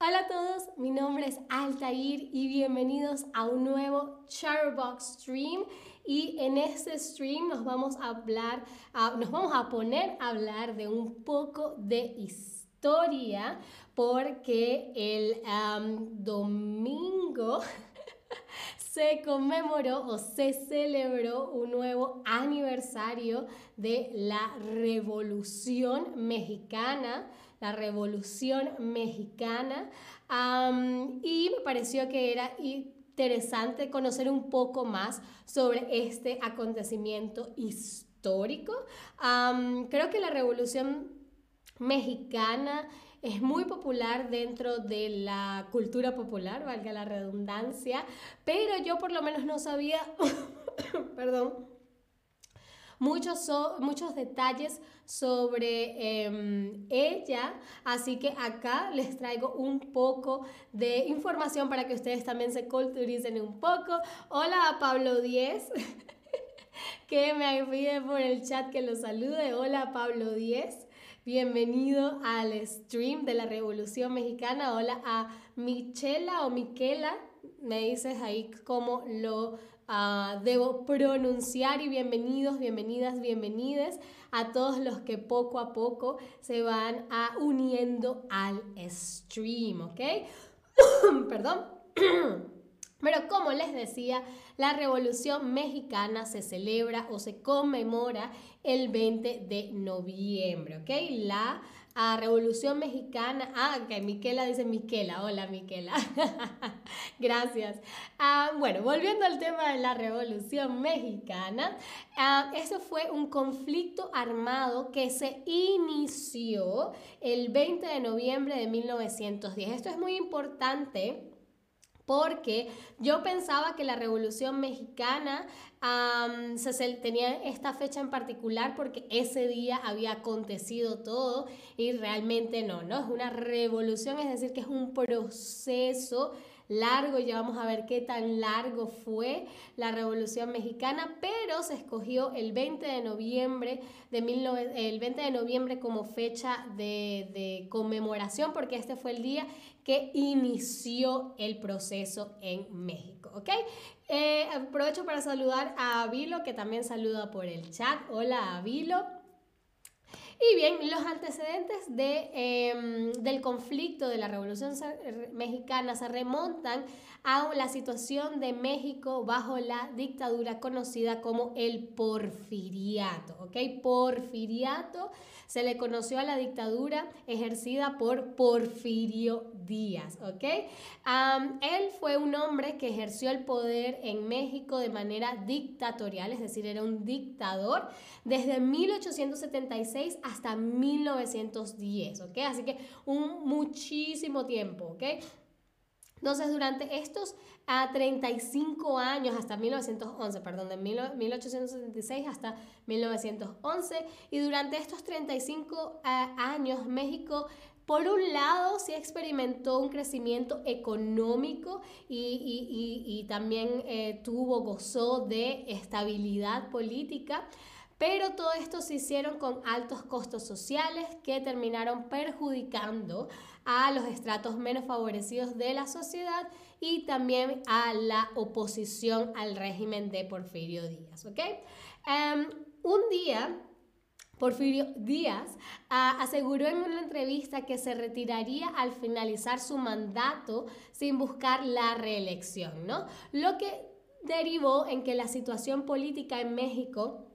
Hola a todos, mi nombre es Altair y bienvenidos a un nuevo Charbox Stream. Y en este stream nos vamos a hablar, nos vamos a poner a hablar de un poco de historia, porque el domingo se conmemoró o se celebró un nuevo aniversario de la Revolución Mexicana la Revolución Mexicana, y me pareció que era interesante conocer un poco más sobre este acontecimiento histórico. creo que la Revolución Mexicana es muy popular dentro de la cultura popular, valga la redundancia, pero yo por lo menos no sabía, perdón, muchos, muchos detalles sobre em, ella. Así que acá les traigo un poco de información para que ustedes también se culturicen un poco. Hola a Pablo 10. que me pide por el chat que lo salude. Hola Pablo 10. Bienvenido al stream de la Revolución Mexicana. Hola a Michela o Miquela. Me dices ahí cómo lo Ah, debo pronunciar y bienvenidos, bienvenidas, bienvenides a todos los que poco a poco se van a uniendo al stream, ¿ok? Perdón. Pero como les decía, la Revolución Mexicana se celebra o se conmemora el 20 de noviembre, ¿ok? La a Revolución Mexicana. Ah, que Miquela dice Miquela. Hola, Miquela. Gracias. Ah, bueno, volviendo al tema de la Revolución Mexicana, ah, eso fue un conflicto armado que se inició el 20 de noviembre de 1910. Esto es muy importante porque yo pensaba que la Revolución Mexicana tenía esta fecha en particular porque ese día había acontecido todo y realmente no, ¿no? Es una revolución, es decir, que es un proceso largo, ya vamos a ver qué tan largo fue la Revolución Mexicana, pero se escogió el 20 de noviembre, de el 20 de noviembre como fecha de, de conmemoración, porque este fue el día que inició el proceso en México, ¿ok? Eh, aprovecho para saludar a Avilo, que también saluda por el chat. Hola Avilo. Y bien, los antecedentes de, em, del conflicto de la Revolución Mexicana se remontan a la situación de México bajo la dictadura conocida como el porfiriato. ¿ok? Porfiriato se le conoció a la dictadura ejercida por Porfirio Díaz. ¿ok? él fue un hombre que ejerció el poder en México de manera dictatorial, es decir, era un dictador desde 1876 hasta 1910. ¿ok? Así que un muchísimo tiempo. ¿ok? Entonces, durante estos a 35 años, hasta 1911, perdón, de 1876 hasta 1911, y durante estos 35 años México por un lado, sí experimentó un crecimiento económico y, también eh, tuvo, gozó de estabilidad política, pero todo esto se hicieron con altos costos sociales que terminaron perjudicando a los estratos menos favorecidos de la sociedad y también a la oposición al régimen de Porfirio Díaz. ¿ok? Em, un día, Porfirio Díaz ah, aseguró en una entrevista que se retiraría al finalizar su mandato sin buscar la reelección, ¿no? Lo que derivó en que la situación política en México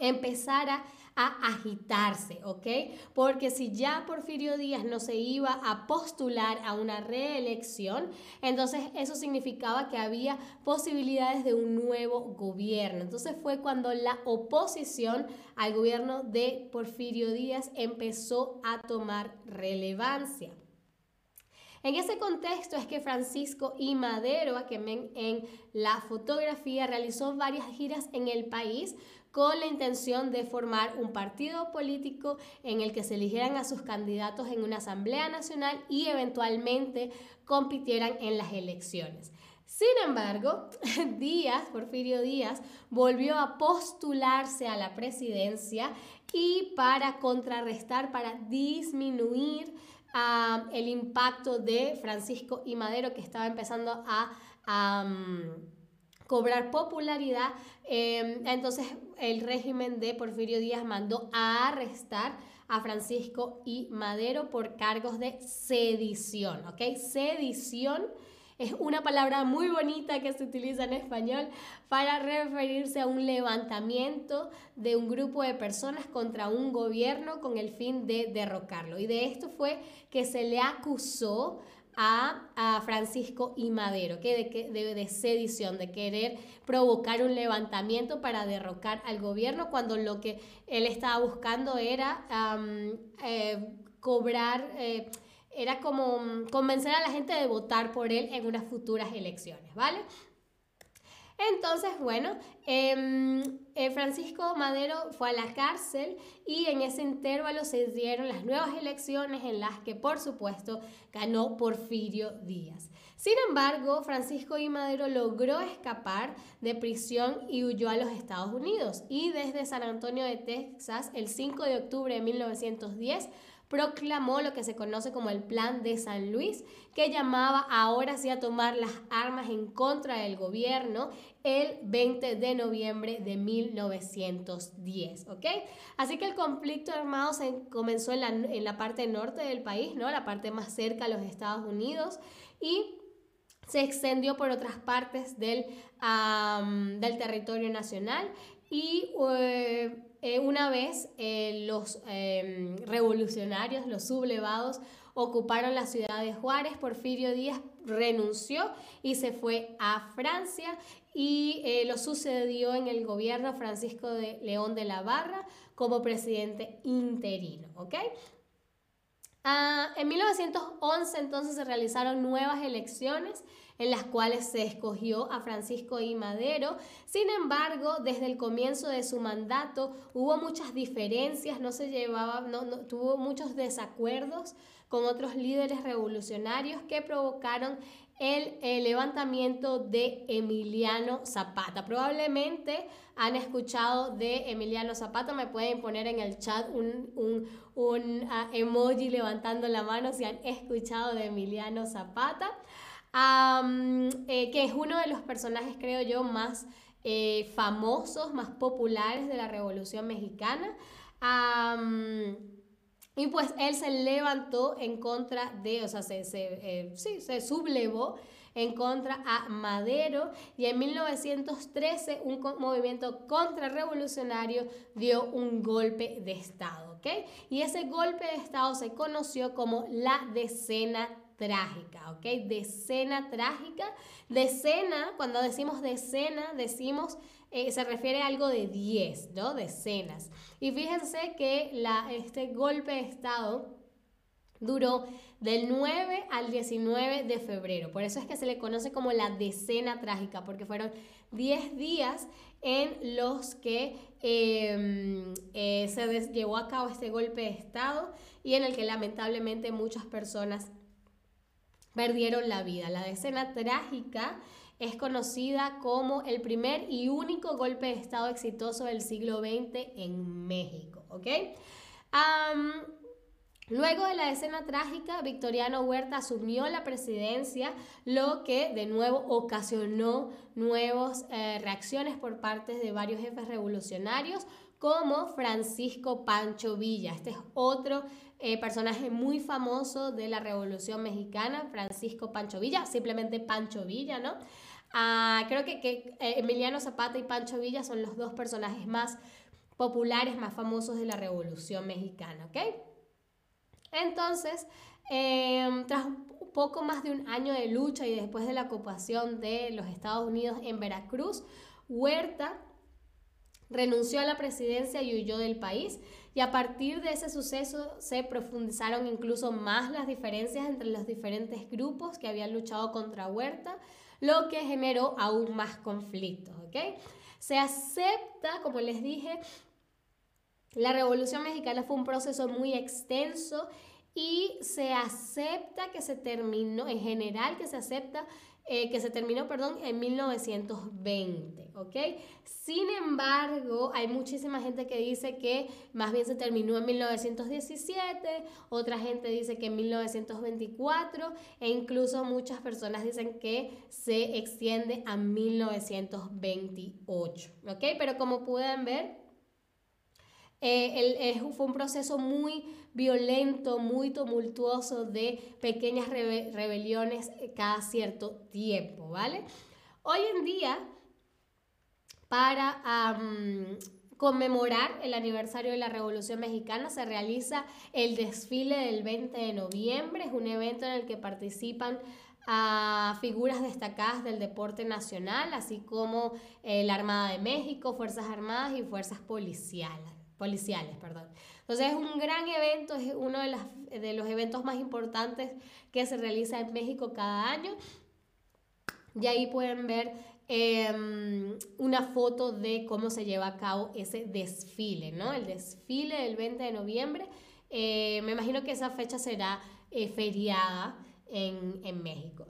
empezara a agitarse, ¿ok? Porque si ya Porfirio Díaz no se iba a postular a una reelección, entonces eso significaba que había posibilidades de un nuevo gobierno. Entonces fue cuando la oposición al gobierno de Porfirio Díaz empezó a tomar relevancia. En ese contexto es que Francisco I. Madero, a quien ven en la fotografía, realizó varias giras en el país con la intención de formar un partido político en el que se eligieran a sus candidatos en una asamblea nacional y eventualmente compitieran en las elecciones. Sin embargo, Díaz, Porfirio Díaz, volvió a postularse a la presidencia y para contrarrestar, para disminuir el impacto de Francisco y Madero que estaba empezando a... cobrar popularidad, em, entonces el régimen de Porfirio Díaz mandó a arrestar a Francisco y Madero por cargos de sedición, ¿ok? Sedición es una palabra muy bonita que se utiliza en español para referirse a un levantamiento de un grupo de personas contra un gobierno con el fin de derrocarlo. Y de esto fue que se le acusó a, Francisco y Madero, que de, de, sedición, de querer provocar un levantamiento para derrocar al gobierno, cuando lo que él estaba buscando era eh, cobrar... Eh, era como mm, convencer a la gente de votar por él en unas futuras elecciones, ¿vale? Entonces, bueno, em, eh, Francisco Madero fue a la cárcel y en ese intervalo se dieron las nuevas elecciones en las que, por supuesto, ganó Porfirio Díaz. Sin embargo, Francisco y Madero logró escapar de prisión y huyó a los Estados Unidos. Y desde San Antonio de Texas, el 5 de octubre de 1910, proclamó lo que se conoce como el Plan de San Luis, que llamaba ahora sí a tomar las armas en contra del gobierno el 20 de noviembre de 1910, ¿ok? Así que el conflicto armado se comenzó en la, en la parte norte del país, ¿no? La parte más cerca a los Estados Unidos y se extendió por otras partes del, del territorio nacional y eh, eh, una vez eh, los em, revolucionarios, los sublevados, ocuparon la ciudad de Juárez, Porfirio Díaz renunció y se fue a Francia y eh, lo sucedió en el gobierno Francisco de León de la Barra como presidente interino. ¿ok? Ah, en 1911 entonces se realizaron nuevas elecciones en las cuales se escogió a Francisco I. Madero. Sin embargo, desde el comienzo de su mandato hubo muchas diferencias, no se llevaba, no, tuvo muchos desacuerdos con otros líderes revolucionarios que provocaron el, levantamiento de Emiliano Zapata. Probablemente han escuchado de Emiliano Zapata, me pueden poner en el chat un, un, ah, emoji levantando la mano si han escuchado de Emiliano Zapata. Eh, que es uno de los personajes, creo yo, más eh, famosos, más populares de la Revolución Mexicana. Y pues él se levantó en contra de, o sea, se, eh, sí, se sublevó en contra a Madero y en 1913 un movimiento contrarrevolucionario dio un golpe de Estado, ¿ok? Y ese golpe de Estado se conoció como la decena trágica, ¿ok? Decena trágica. Decena, cuando decimos decena, decimos, eh, se refiere a algo de 10, ¿no? Decenas. Y fíjense que este golpe de Estado duró del 9 al 19 de febrero. Por eso es que se le conoce como la decena trágica, porque fueron 10 días en los que em, eh, se llevó a cabo este golpe de Estado y en el que lamentablemente muchas personas perdieron la vida. La decena trágica es conocida como el primer y único golpe de Estado exitoso del siglo XX en México. Luego de la decena trágica, Victoriano Huerta asumió la presidencia, lo que de nuevo ocasionó nuevas eh, reacciones por parte de varios jefes revolucionarios, como Francisco Pancho Villa. Este es otro eh, personaje muy famoso de la Revolución Mexicana, Francisco Pancho Villa, simplemente Pancho Villa, ¿no? Ah, creo que, que eh, Emiliano Zapata y Pancho Villa son los dos personajes más populares, más famosos de la Revolución Mexicana, ¿ok? Entonces, em, tras poco más de un año de lucha y después de la ocupación de los Estados Unidos en Veracruz, Huerta renunció a la presidencia y huyó del país. Y a partir de ese suceso se profundizaron incluso más las diferencias entre los diferentes grupos que habían luchado contra Huerta, lo que generó aún más conflictos. Se acepta, como les dije, la Revolución Mexicana fue un proceso muy extenso y se acepta que se terminó, en general que se acepta eh, que se terminó, perdón, en 1920, ¿ok? Sin embargo, hay muchísima gente que dice que más bien se terminó en 1917, otra gente dice que en 1924 e incluso muchas personas dicen que se extiende a 1928, ¿ok? Pero como pueden ver, eh, fue un proceso muy violento, muy tumultuoso de pequeñas rebeliones eh, cada cierto tiempo, ¿vale? Hoy en día, para conmemorar el aniversario de la Revolución Mexicana, se realiza el desfile del 20 de noviembre, es un evento en el que participan a figuras destacadas del deporte nacional, así como eh, la Armada de México, Fuerzas Armadas y Fuerzas Policiales policiales, perdón. Entonces es un gran evento, es uno de, los eventos más importantes que se realiza en México cada año. Y ahí pueden ver em, una foto de cómo se lleva a cabo ese desfile, ¿no? El desfile del 20 de noviembre. Eh, me imagino que esa fecha será eh, feriada en, en México.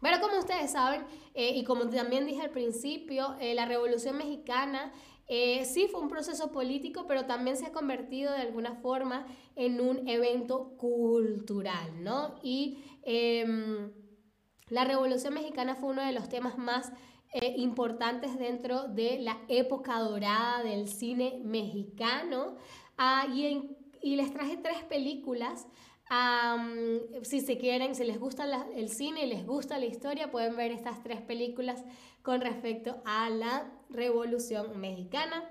Pero como ustedes saben, eh, y como también dije al principio, la Revolución Mexicana eh, sí fue un proceso político, pero también se ha convertido de alguna forma en un evento cultural, ¿no? Y em, la Revolución Mexicana fue uno de los temas más eh, importantes dentro de la época dorada del cine mexicano. Ah, y, les traje tres películas si se quieren, si les gusta el cine y les gusta la historia, pueden ver estas tres películas con respecto a la Revolución Mexicana.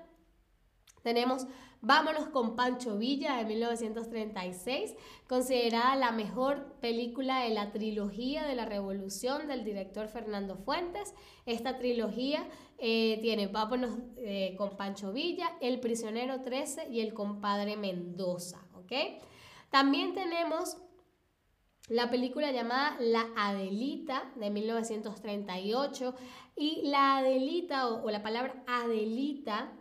Tenemos Vámonos con Pancho Villa de 1936, considerada la mejor película de la trilogía de la Revolución del director Fernando Fuentes. Esta trilogía eh, tiene Vámonos eh, con Pancho Villa, El prisionero 13 y El compadre Mendoza. También tenemos la película llamada La Adelita de 1938 y la Adelita o, la palabra Adelita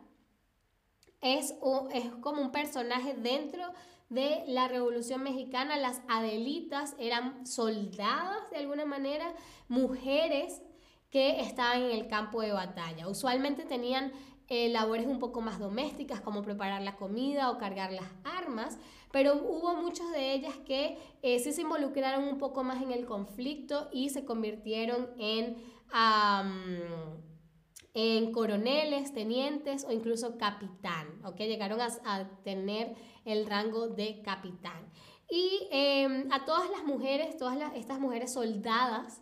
es, es como un personaje dentro de la Revolución Mexicana. Las Adelitas eran soldadas de alguna manera, mujeres que estaban en el campo de batalla. Usualmente tenían eh, labores un poco más domésticas como preparar la comida o cargar las armas, pero hubo muchas de ellas que eh, sí se involucraron un poco más en el conflicto y se convirtieron en, en coroneles, tenientes o incluso capitán, ¿ok? Llegaron a, tener el rango de capitán. Y em, a todas las mujeres, todas estas mujeres soldadas,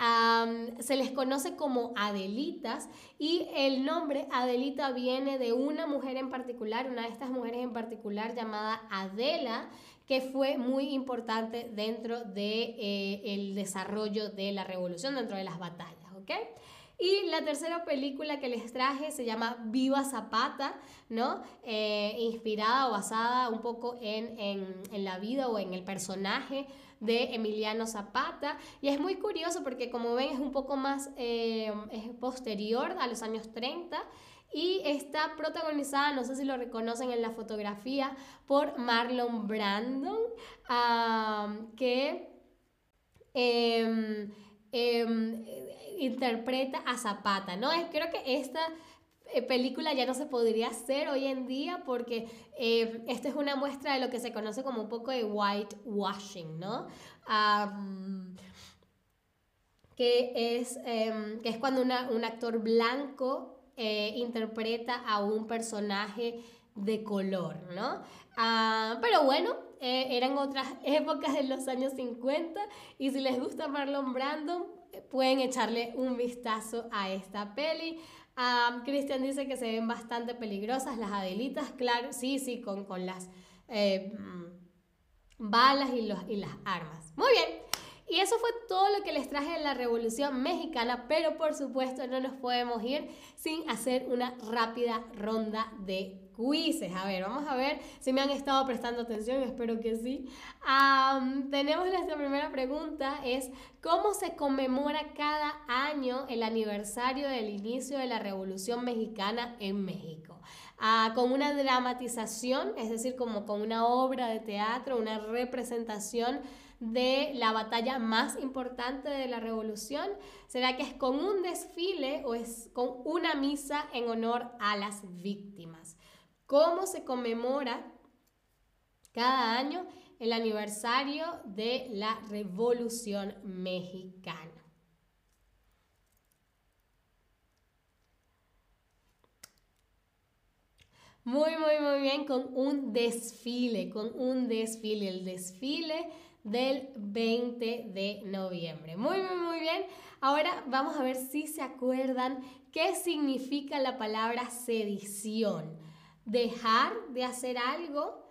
se les conoce como Adelitas y el nombre Adelita viene de una mujer en particular, una de estas mujeres en particular llamada Adela, que fue muy importante dentro del de, eh, el desarrollo de la revolución, dentro de las batallas, ¿ok? Y la tercera película que les traje se llama Viva Zapata, ¿no? Eh, inspirada o basada un poco en, en, la vida o en el personaje de Emiliano Zapata. Y es muy curioso porque como ven es un poco más eh, es posterior a los años 30 y está protagonizada, no sé si lo reconocen en la fotografía, por Marlon Brandon, que em, em, interpreta a Zapata, ¿no? Creo que esta eh, película ya no se podría hacer hoy en día porque eh, esta es una muestra de lo que se conoce como un poco de whitewashing, ¿no? que, es, em, que es cuando un actor blanco eh, interpreta a un personaje de color, ¿no? Ah, pero bueno, eran otras épocas de los años 50 y si les gusta Marlon Brandon, pueden echarle un vistazo a esta peli. Cristian dice que se ven bastante peligrosas las adelitas, claro, sí, sí, con, con las eh, mm, balas y, los, y las armas. Muy bien, y eso fue todo lo que les traje de la Revolución Mexicana, pero por supuesto no nos podemos ir sin hacer una rápida ronda de quizzes. A ver, vamos a ver si me han estado prestando atención, espero que sí. tenemos nuestra primera pregunta, es ¿cómo se conmemora cada año el aniversario del inicio de la Revolución Mexicana en México? Ah, con una dramatización, es decir, como con una obra de teatro, una representación de la batalla más importante de la revolución? ¿Será que es con un desfile o es con una misa en honor a las víctimas? ¿Cómo se conmemora cada año el aniversario de la revolución mexicana? Muy, muy, muy bien, con un desfile, con un desfile, el desfile del 20 de noviembre. Muy, muy, muy bien. Ahora vamos a ver si se acuerdan qué significa la palabra sedición. Dejar de hacer algo,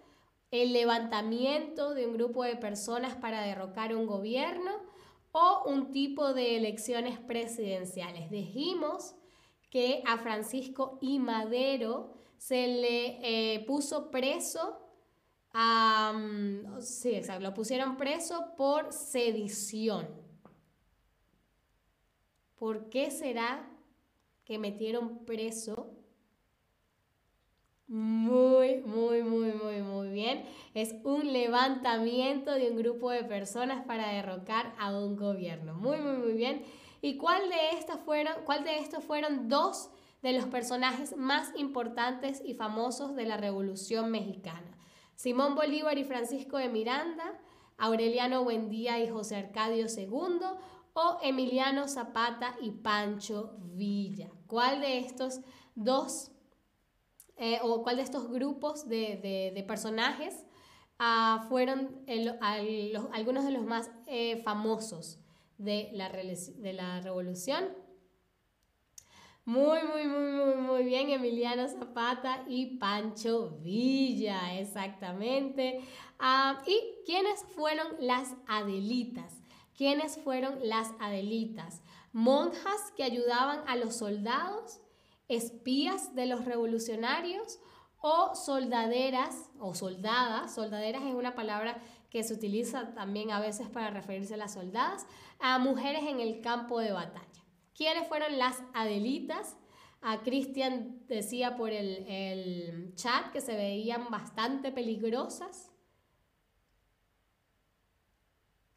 el levantamiento de un grupo de personas para derrocar un gobierno o un tipo de elecciones presidenciales. Dijimos que a Francisco y Madero se le eh, puso preso, sí, exacto, lo pusieron preso por sedición. ¿Por qué será que metieron preso? Muy, muy, muy, muy, muy bien. Es un levantamiento de un grupo de personas para derrocar a un gobierno. Muy, muy, muy bien. ¿Y cuál de estas fueron, cuál de estos fueron dos de los personajes más importantes y famosos de la Revolución Mexicana. Simón Bolívar y Francisco de Miranda, Aureliano Buendía y José Arcadio II o Emiliano Zapata y Pancho Villa. ¿Cuál de estos dos eh, o cuál de estos grupos de, personajes ah, fueron algunos de los más eh, famosos de la, de la revolución? Muy, muy, muy, muy, muy bien, Emiliano Zapata y Pancho Villa, exactamente. Ah, ¿Y quiénes fueron las Adelitas? ¿Quiénes fueron las Adelitas? Monjas que ayudaban a los soldados, espías de los revolucionarios o soldaderas o soldadas. Soldaderas es una palabra que se utiliza también a veces para referirse a las soldadas, a mujeres en el campo de batalla. ¿Quiénes fueron las Adelitas? A Cristian decía por el, chat que se veían bastante peligrosas.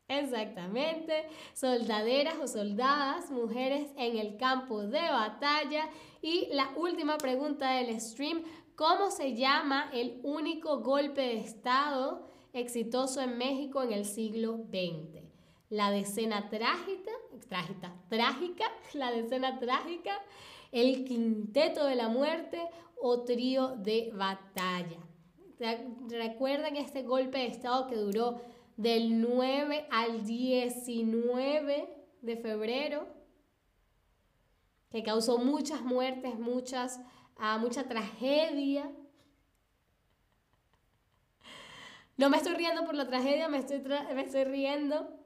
Exactamente, soldaderas o soldadas, mujeres en el campo de batalla. Y la última pregunta del stream, ¿cómo se llama el único golpe de Estado exitoso en México en el siglo XX? La decena trágica, trágica, trágica, la decena trágica, el quinteto de la muerte o trío de batalla. Recuerden este golpe de Estado que duró del 9 al 19 de febrero, que causó muchas muertes, muchas, uh, mucha tragedia. No me estoy riendo por la tragedia, me estoy, me estoy riendo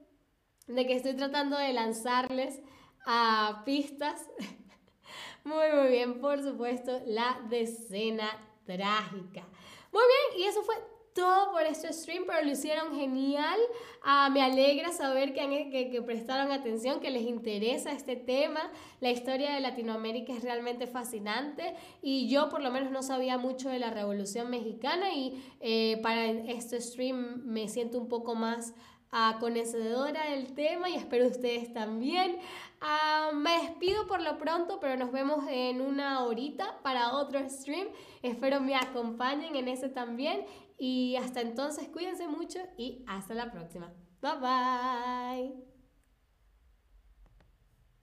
de que estoy tratando de lanzarles a pistas. Muy, muy bien, por supuesto, la decena trágica. Muy bien, y eso fue todo por este stream, pero lo hicieron genial. Ah, me alegra saber que, que, prestaron atención, que les interesa este tema. La historia de Latinoamérica es realmente fascinante y yo por lo menos no sabía mucho de la Revolución Mexicana y eh, para este stream me siento un poco más a conocedora del tema y espero ustedes también. Ah, me despido por lo pronto, pero nos vemos en una horita para otro stream. Espero me acompañen en ese también. Y hasta entonces, cuídense mucho y hasta la próxima. Bye bye.